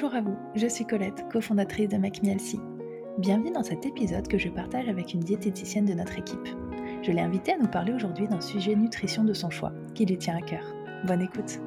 Bonjour à vous, je suis Colette, cofondatrice de MacMielsi. Bienvenue dans cet épisode que je partage avec une diététicienne de notre équipe. Je l'ai invitée à nous parler aujourd'hui d'un sujet nutrition de son choix, qui lui tient à cœur. Bonne écoute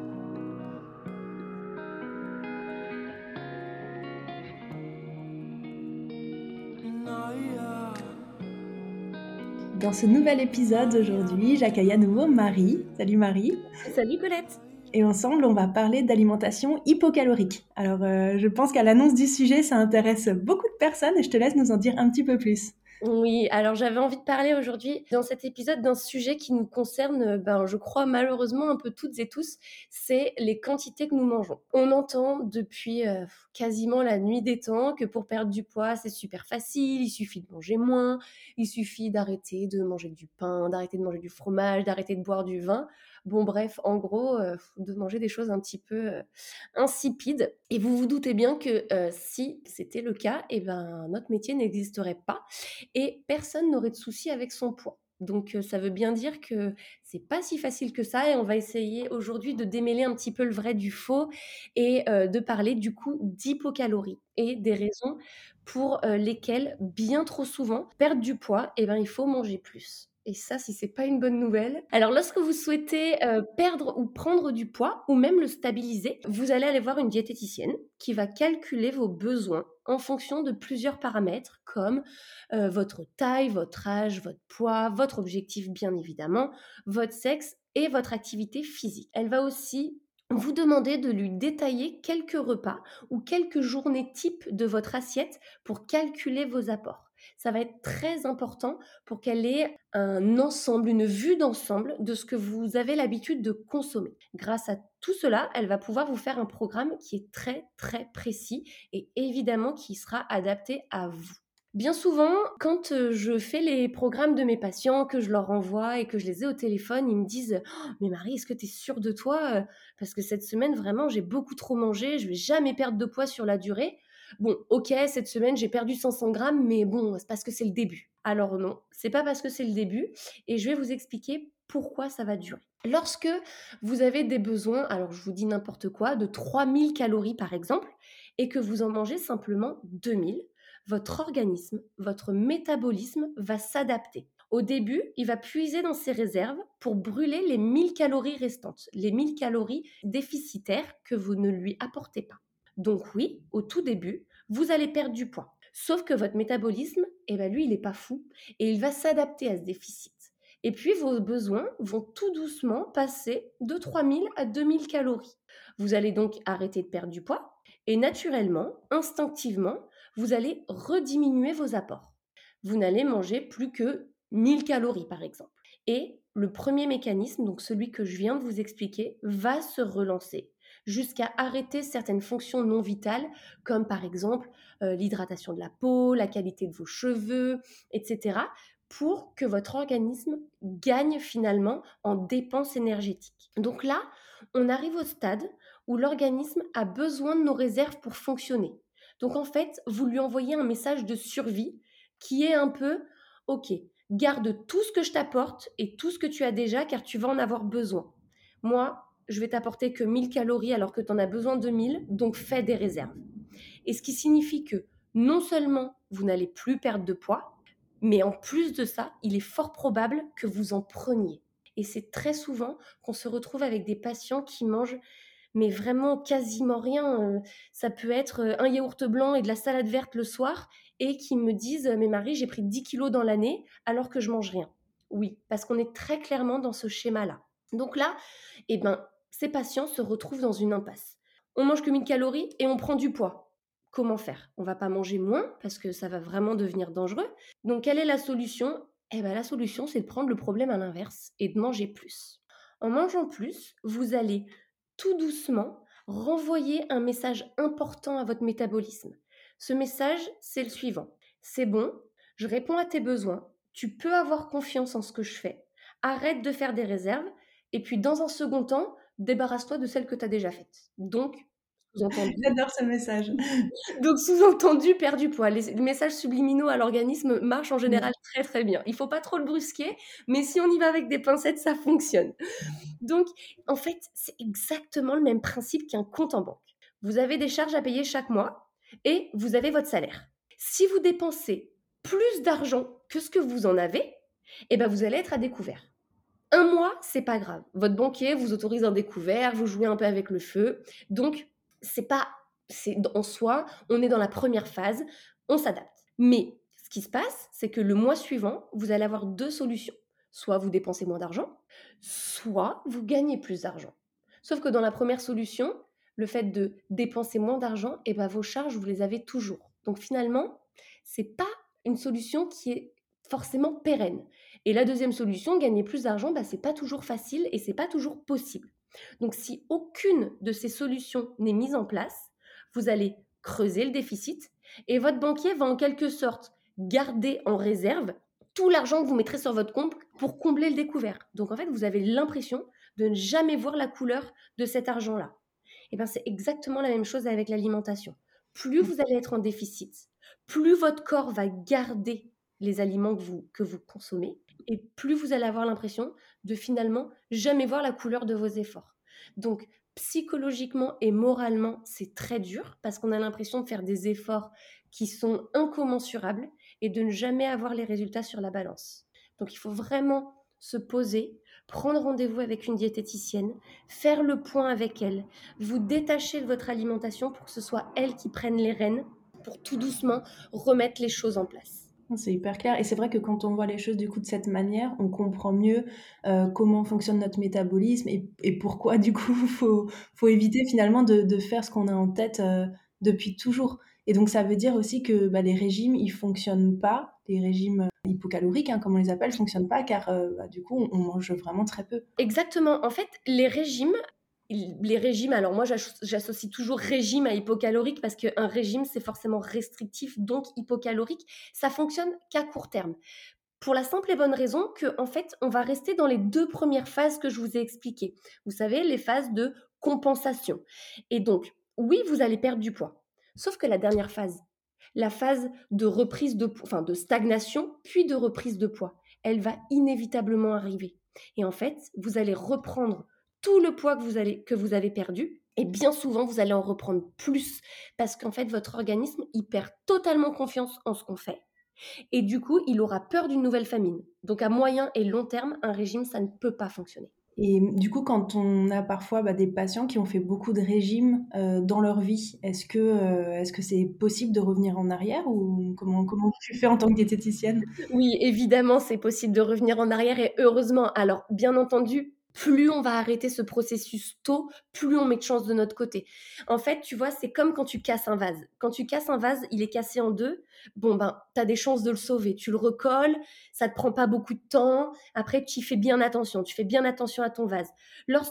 Dans ce nouvel épisode aujourd'hui, j'accueille à nouveau Marie. Salut Marie. Salut Colette. Et ensemble, on va parler d'alimentation hypocalorique. Alors, euh, je pense qu'à l'annonce du sujet, ça intéresse beaucoup de personnes et je te laisse nous en dire un petit peu plus. Oui, alors j'avais envie de parler aujourd'hui dans cet épisode d'un sujet qui nous concerne, ben, je crois malheureusement un peu toutes et tous, c'est les quantités que nous mangeons. On entend depuis euh, quasiment la nuit des temps que pour perdre du poids, c'est super facile, il suffit de manger moins, il suffit d'arrêter de manger du pain, d'arrêter de manger du fromage, d'arrêter de boire du vin. Bon, bref, en gros, euh, de manger des choses un petit peu euh, insipides. Et vous vous doutez bien que euh, si c'était le cas, eh ben, notre métier n'existerait pas et personne n'aurait de soucis avec son poids. Donc ça veut bien dire que c'est pas si facile que ça et on va essayer aujourd'hui de démêler un petit peu le vrai du faux et de parler du coup d'hypocalorie et des raisons pour lesquelles bien trop souvent perdre du poids, eh ben il faut manger plus. Et ça, si c'est pas une bonne nouvelle. Alors, lorsque vous souhaitez euh, perdre ou prendre du poids, ou même le stabiliser, vous allez aller voir une diététicienne qui va calculer vos besoins en fonction de plusieurs paramètres comme euh, votre taille, votre âge, votre poids, votre objectif bien évidemment, votre sexe et votre activité physique. Elle va aussi vous demander de lui détailler quelques repas ou quelques journées types de votre assiette pour calculer vos apports ça va être très important pour qu'elle ait un ensemble, une vue d'ensemble de ce que vous avez l'habitude de consommer. Grâce à tout cela, elle va pouvoir vous faire un programme qui est très très précis et évidemment qui sera adapté à vous. Bien souvent, quand euh, je fais les programmes de mes patients, que je leur envoie et que je les ai au téléphone, ils me disent «Oh, Mais Marie, est-ce que tu es sûre de toi Parce que cette semaine, vraiment, j'ai beaucoup trop mangé, je vais jamais perdre de poids sur la durée. Bon, ok, cette semaine j'ai perdu 500 grammes, mais bon, c'est parce que c'est le début. Alors non, c'est pas parce que c'est le début, et je vais vous expliquer pourquoi ça va durer. Lorsque vous avez des besoins, alors je vous dis n'importe quoi, de 3000 calories par exemple, et que vous en mangez simplement 2000, votre organisme, votre métabolisme va s'adapter. Au début, il va puiser dans ses réserves pour brûler les 1000 calories restantes, les 1000 calories déficitaires que vous ne lui apportez pas. Donc oui, au tout début, vous allez perdre du poids. Sauf que votre métabolisme, eh ben lui, il n'est pas fou et il va s'adapter à ce déficit. Et puis vos besoins vont tout doucement passer de 3000 à 2000 calories. Vous allez donc arrêter de perdre du poids et naturellement, instinctivement, vous allez rediminuer vos apports. Vous n'allez manger plus que 1000 calories par exemple. Et le premier mécanisme, donc celui que je viens de vous expliquer, va se relancer jusqu'à arrêter certaines fonctions non vitales, comme par exemple euh, l'hydratation de la peau, la qualité de vos cheveux, etc., pour que votre organisme gagne finalement en dépenses énergétiques. Donc là, on arrive au stade où l'organisme a besoin de nos réserves pour fonctionner. Donc en fait, vous lui envoyez un message de survie qui est un peu, ok, garde tout ce que je t'apporte et tout ce que tu as déjà car tu vas en avoir besoin. Moi, je vais t'apporter que 1000 calories alors que tu en as besoin de 1000, donc fais des réserves. Et ce qui signifie que non seulement vous n'allez plus perdre de poids, mais en plus de ça, il est fort probable que vous en preniez. Et c'est très souvent qu'on se retrouve avec des patients qui mangent mais vraiment quasiment rien. Euh, ça peut être euh, un yaourt blanc et de la salade verte le soir et qui me disent Mais Marie, j'ai pris 10 kilos dans l'année alors que je mange rien. Oui, parce qu'on est très clairement dans ce schéma-là. Donc là, eh ben, ces patients se retrouvent dans une impasse. On mange que 1000 calories et on prend du poids. Comment faire? On va pas manger moins parce que ça va vraiment devenir dangereux. Donc quelle est la solution? Eh bien la solution c'est de prendre le problème à l'inverse et de manger plus. En mangeant plus, vous allez tout doucement renvoyer un message important à votre métabolisme. Ce message, c'est le suivant. C'est bon, je réponds à tes besoins, tu peux avoir confiance en ce que je fais, arrête de faire des réserves, et puis dans un second temps, débarrasse-toi de celle que tu as déjà faite. Donc, sous-entendu. J'adore ce message. Donc, sous-entendu, perdre du poids. Les, messages subliminaux à l'organisme marchent en général très très bien. Il faut pas trop le brusquer, mais si on y va avec des pincettes, ça fonctionne. Donc, en fait, c'est exactement le même principe qu'un compte en banque. vous avez des charges à payer chaque mois et vous avez votre salaire. Si vous dépensez plus d'argent que ce que vous en avez, eh ben vous allez être à découvert. Un mois, c'est pas grave. Votre banquier vous autorise un découvert, vous jouez un peu avec le feu. Donc, c'est pas, c'est en soi, on est dans la première phase, on s'adapte. Mais ce qui se passe, c'est que le mois suivant, vous allez avoir deux solutions. Soit vous dépensez moins d'argent, soit vous gagnez plus d'argent. Sauf que dans la première solution, le fait de dépenser moins d'argent, et eh ben vos charges, vous les avez toujours. Donc finalement, c'est pas une solution qui est forcément pérenne. Et la deuxième solution, gagner plus d'argent, bah, c'est pas toujours facile et c'est pas toujours possible. Donc si aucune de ces solutions n'est mise en place, vous allez creuser le déficit et votre banquier va en quelque sorte garder en réserve tout l'argent que vous mettrez sur votre compte pour combler le découvert. Donc en fait, vous avez l'impression de ne jamais voir la couleur de cet argent-là. Et bien c'est exactement la même chose avec l'alimentation. Plus vous allez être en déficit, plus votre corps va garder les aliments que vous, que vous consommez, et plus vous allez avoir l'impression de finalement jamais voir la couleur de vos efforts. Donc, psychologiquement et moralement, c'est très dur parce qu'on a l'impression de faire des efforts qui sont incommensurables et de ne jamais avoir les résultats sur la balance. Donc, il faut vraiment se poser, prendre rendez-vous avec une diététicienne, faire le point avec elle, vous détacher de votre alimentation pour que ce soit elle qui prenne les rênes pour tout doucement remettre les choses en place. C'est hyper clair. Et c'est vrai que quand on voit les choses du coup de cette manière, on comprend mieux euh, comment fonctionne notre métabolisme et, pourquoi du coup il faut, éviter finalement de, faire ce qu'on a en tête euh, depuis toujours. Et donc ça veut dire aussi que bah, les régimes, ils fonctionnent pas, les régimes euh, hypocaloriques, hein, comme on les appelle, fonctionnent pas car bah, du coup on mange vraiment très peu. Exactement. En fait, les régimes, les régimes, alors moi j'associe toujours régime à hypocalorique parce qu'un régime c'est forcément restrictif, donc hypocalorique. Ça fonctionne qu'à court terme. Pour la simple et bonne raison que en fait on va rester dans les deux premières phases que je vous ai expliquées. Vous savez, les phases de compensation. Et donc, oui, vous allez perdre du poids. Sauf que la dernière phase, la phase de reprise de enfin de stagnation puis de reprise de poids, elle va inévitablement arriver. Et en fait, vous allez reprendre tout le poids que vous, allez, que vous avez perdu. Et bien souvent, vous allez en reprendre plus parce qu'en fait, votre organisme, il perd totalement confiance en ce qu'on fait. Et du coup, il aura peur d'une nouvelle famine. Donc à moyen et long terme, un régime, ça ne peut pas fonctionner. Et du coup, quand on a parfois bah, des patients qui ont fait beaucoup de régimes euh, dans leur vie, est-ce que euh, est-ce que c'est possible de revenir en arrière ou comment comment tu fais en tant que diététicienne Oui, évidemment, c'est possible de revenir en arrière et heureusement. Alors, bien entendu, plus on va arrêter ce processus tôt, plus on met de chance de notre côté. En fait, tu vois, c'est comme quand tu casses un vase. Quand tu casses un vase, il est cassé en deux. Bon, ben, tu as des chances de le sauver. Tu le recolles, ça te prend pas beaucoup de temps. Après, tu fais bien attention. Tu fais bien attention à ton vase.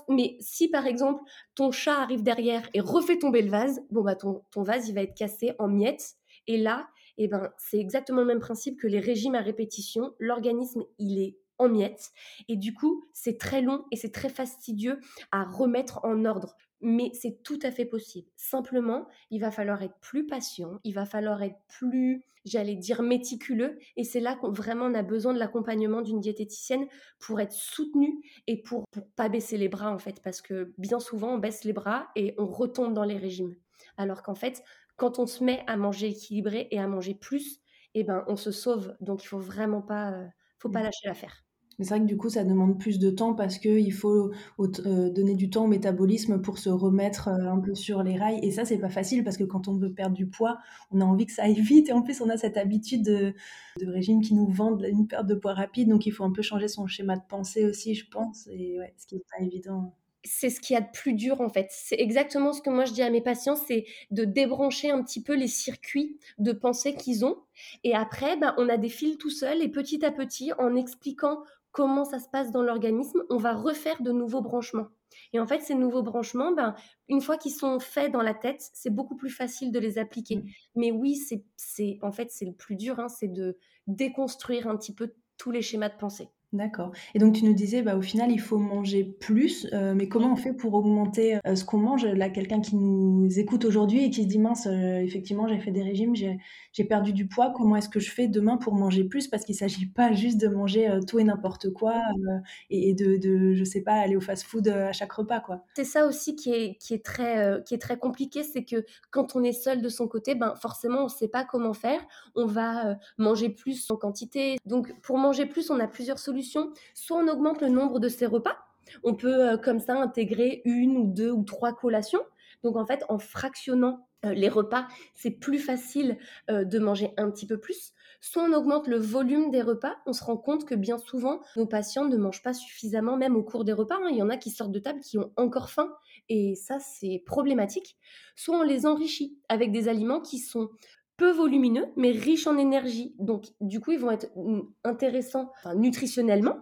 Mais si, par exemple, ton chat arrive derrière et refait tomber le vase, bon, bah, ton, ton vase, il va être cassé en miettes. Et là, eh ben, c'est exactement le même principe que les régimes à répétition. L'organisme, il est en miettes. Et du coup, c'est très long et c'est très fastidieux à remettre en ordre. Mais c'est tout à fait possible. Simplement, il va falloir être plus patient, il va falloir être plus, j'allais dire, méticuleux. Et c'est là qu'on vraiment on a besoin de l'accompagnement d'une diététicienne pour être soutenu et pour, pour pas baisser les bras, en fait. Parce que bien souvent, on baisse les bras et on retombe dans les régimes. Alors qu'en fait, quand on se met à manger équilibré et à manger plus, eh ben, on se sauve. Donc, il faut vraiment pas, euh, faut pas mmh. lâcher l'affaire. Mais c'est vrai que du coup, ça demande plus de temps parce qu'il faut euh, donner du temps au métabolisme pour se remettre euh, un peu sur les rails. Et ça, c'est pas facile parce que quand on veut perdre du poids, on a envie que ça aille vite. Et en plus, on a cette habitude de, régime qui nous vendent une perte de poids rapide. Donc, il faut un peu changer son schéma de pensée aussi, je pense. Et ouais, ce qui n'est pas évident c'est ce qu'il y a de plus dur en fait. C'est exactement ce que moi je dis à mes patients, c'est de débrancher un petit peu les circuits de pensée qu'ils ont. Et après, ben, on a des fils tout seuls et petit à petit, en expliquant comment ça se passe dans l'organisme, on va refaire de nouveaux branchements. Et en fait, ces nouveaux branchements, ben, une fois qu'ils sont faits dans la tête, c'est beaucoup plus facile de les appliquer. Mmh. Mais oui, c'est, en fait, c'est le plus dur, hein, c'est de déconstruire un petit peu tous les schémas de pensée. D'accord. Et donc tu nous disais, bah, au final, il faut manger plus, heu, mais comment on fait pour augmenter, heu, ce qu'on mange? Là, quelqu'un qui nous écoute aujourd'hui et qui se dit: «Mince, heu, effectivement, j'ai fait des régimes, j'ai perdu du poids. Comment est-ce que je fais demain pour manger plus?» parce qu'il s'agit pas juste de manger, tout et n'importe quoi, et et de de je sais pas, aller au fast-food, à chaque repas, quoi. C'est ça aussi qui est qui est très, qui est très compliqué, c'est que quand on est seul de son côté, ben, forcément, on sait pas comment faire. On va, manger plus en quantité. Donc pour manger plus, on a plusieurs solutions. Soit on augmente le nombre de ses repas. On peut, heu, comme ça intégrer 1 ou 2 ou 3 collations. Donc en fait, en fractionnant, heu, les repas, c'est plus facile, heu, de manger un petit peu plus. Soit on augmente le volume des repas. On se rend compte que bien souvent, nos patients ne mangent pas suffisamment, même au cours des repas, hein. Il y en a qui sortent de table, qui ont encore faim et ça, c'est problématique. Soit on les enrichit avec des aliments qui sont peu volumineux, mais riches en énergie. Donc du coup, ils vont être, intéressants, nutritionnellement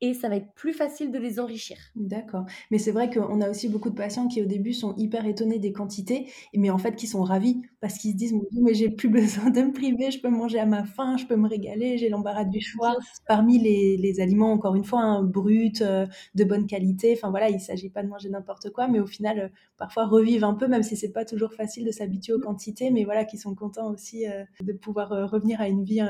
et ça va être plus facile de les enrichir. D'accord. Mais c'est vrai qu'on a aussi beaucoup de patients qui, au début, sont hyper étonnés des quantités, mais en fait, qui sont ravis parce qu'ils se disent: «Mon Dieu, mais j'ai plus besoin de me priver, je peux manger à ma faim, je peux me régaler, j'ai l'embarras du choix». Parmi les les aliments, encore une fois, hein, bruts, heu, de bonne qualité, enfin voilà, il s'agit pas de manger n'importe quoi, mais au final, heu, parfois revivre un peu, même si c'est pas toujours facile de s'habituer aux quantités, mais voilà, qui sont contents aussi, heu, de pouvoir, revenir à une vie,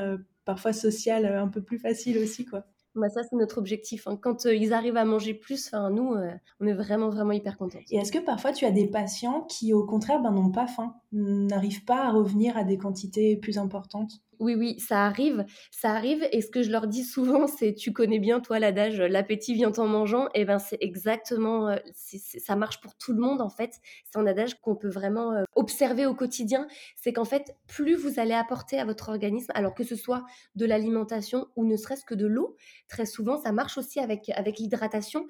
parfois sociale, un peu plus facile aussi, quoi. Bah, ça, c'est notre objectif, hein. Quand, heu, ils arrivent à manger plus, nous, heu, on est vraiment, vraiment hyper contentes. Et est-ce que parfois tu as des patients qui, au contraire, ben, n'ont pas faim, n'arrivent pas à revenir à des quantités plus importantes? Oui, oui, ça arrive, ça arrive et ce que je leur dis souvent, c'est: «Tu connais bien, toi, l'adage, heu, l'appétit vient en mangeant» et ben, c'est exactement, c'est ça marche pour tout le monde, en fait. C'est un adage qu'on peut vraiment, heu, observer au quotidien. C'est qu'en fait, plus vous allez apporter à votre organisme, alors que ce soit de l'alimentation ou ne serait-ce que de l'eau, très souvent, ça marche aussi avec avec l'hydratation,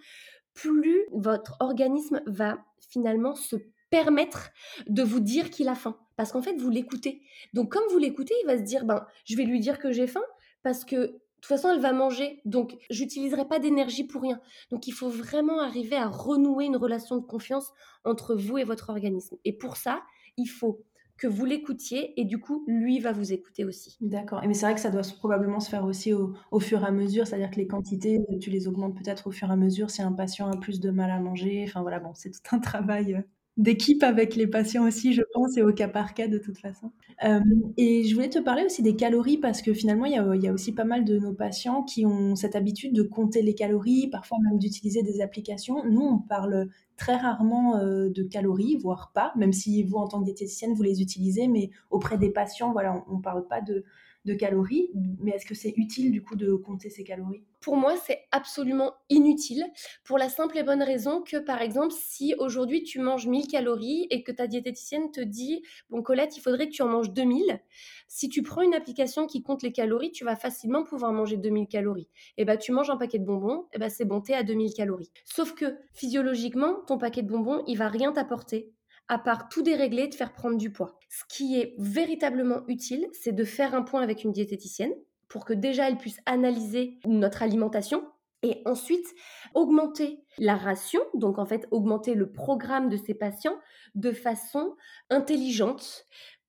plus votre organisme va finalement se permettre de vous dire qu'il a faim. Parce qu'en fait, vous l'écoutez. Donc comme vous l'écoutez, il va se dire: «Ben, je vais lui dire que j'ai faim parce que de toute façon, elle va manger, donc j'utiliserai pas d'énergie pour rien». Donc il faut vraiment arriver à renouer une relation de confiance entre vous et votre organisme et pour ça, il faut que vous l'écoutiez et du coup, lui va vous écouter aussi. D'accord. Mais c'est vrai que ça doit probablement se faire aussi au au fur et à mesure, c'est-à-dire que les quantités, tu les augmentes peut-être au fur et à mesure si un patient a plus de mal à manger. Enfin voilà, bon, c'est tout un travail, heu, d'équipe avec les patients aussi, je pense et au cas par cas de toute façon. Hem et je voulais te parler aussi des calories parce que finalement, il y a aussi pas mal de nos patients qui ont cette habitude de compter les calories, parfois même d'utiliser des applications. Nous, on parle très rarement, heu, de calories, voire pas, même si vous, en tant que diététicienne, vous les utilisez, mais auprès des patients, voilà, on on parle pas de de calories. Mais est-ce que c'est utile, du coup, de compter ses calories? Pour moi, c'est absolument inutile pour la simple et bonne raison que, par exemple, si aujourd'hui tu manges 1000 calories et que ta diététicienne te dit: «Bon Colette, il faudrait que tu en manges 2000», si tu prends une application qui compte les calories, tu vas facilement pouvoir manger 2000 calories. Et bah, tu manges un paquet de bonbons, et bah, c'est bon, tu es à 2000 calories. Sauf que physiologiquement, ton paquet de bonbons, il va rien t'apporter à part tout dérégler te faire prendre du poids. Ce qui est véritablement utile, c'est de faire un point avec une diététicienne pour que déjà elle puisse analyser notre alimentation et ensuite augmenter la ration, donc en fait augmenter le programme de ces patients de façon intelligente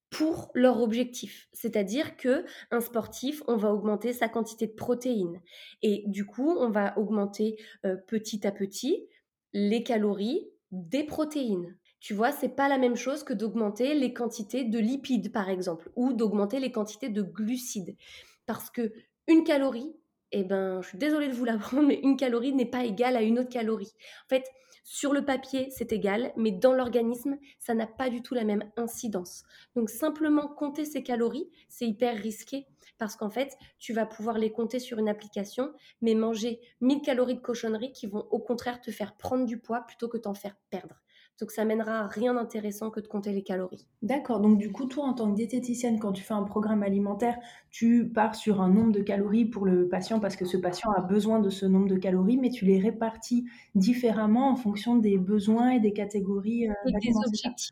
pour leur objectif. C'est-à-dire que un sportif, on va augmenter sa quantité de protéines et du coup, on va augmenter, heu, petit à petit les calories des protéines. Tu vois? C'est pas la même chose que d'augmenter les quantités de lipides, par exemple, ou d'augmenter les quantités de glucides. Parce que une calorie, et ben, je suis désolée de vous l'apprendre, mais une calorie n'est pas égale à une autre calorie. En fait, sur le papier, c'est égal, mais dans l'organisme, ça n'a pas du tout la même incidence. Donc simplement compter ses calories, c'est hyper risqué parce qu'en fait, tu vas pouvoir les compter sur une application, mais manger 1000 calories de cochonneries qui vont au contraire te faire prendre du poids plutôt que t'en faire perdre. Donc ça mènera à rien d'intéressant que de compter les calories. D'accord, donc du coup, toi, en tant que diététicienne, quand tu fais un programme alimentaire, tu pars sur un nombre de calories pour le patient parce que ce patient a besoin de ce nombre de calories, mais tu les répartis différemment en fonction des besoins et des catégories, heu, Et des objectifs,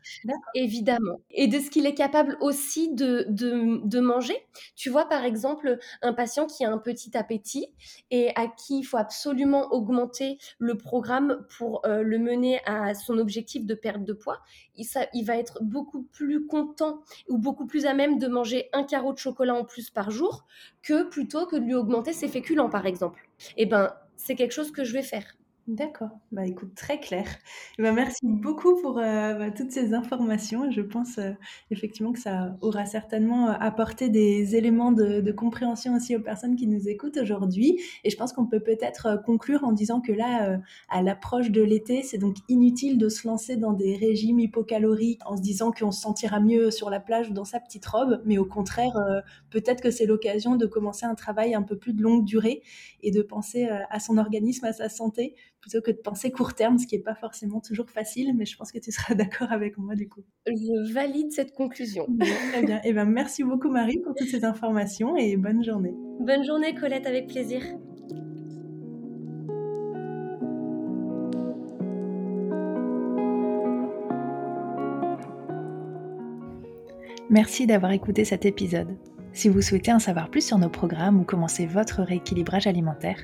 évidemment. Et de ce qu'il est capable aussi de de de manger. Tu vois, par exemple, un patient qui a un petit appétit et à qui il faut absolument augmenter le programme pour, heu, le mener à son objectif de perte de poids, il, ça, va être beaucoup plus content ou beaucoup plus à même de manger un carreau de chocolat en plus par jour que plutôt que de lui augmenter ses féculents, par exemple. Eh ben, c'est quelque chose que je vais faire. D'accord. Bah, écoute, très clair. Eh ben, merci beaucoup pour, euh, bah, toutes ces informations je pense, euh, effectivement que ça aura certainement, euh, apporté des éléments de compréhension aussi aux personnes qui nous écoutent aujourd'hui et je pense qu'on peut peut-être, conclure en disant que là, à l'approche de l'été, c'est donc inutile de se lancer dans des régimes hypocaloriques en se disant qu'on se sentira mieux sur la plage ou dans sa petite robe, mais au contraire, peut-être que c'est l'occasion de commencer un travail un peu plus de longue durée et de penser, à son organisme, à sa santé plutôt que de penser court terme, ce qui n'est pas forcément toujours facile, mais je pense que tu seras d'accord avec moi du coup. Je valide cette conclusion. très bien. Et eh ben, merci beaucoup Marie pour toutes ces informations et bonne journée. Bonne journée Colette, avec plaisir. Merci d'avoir écouté cet épisode. Si vous souhaitez en savoir plus sur nos programmes ou commencer votre rééquilibrage alimentaire,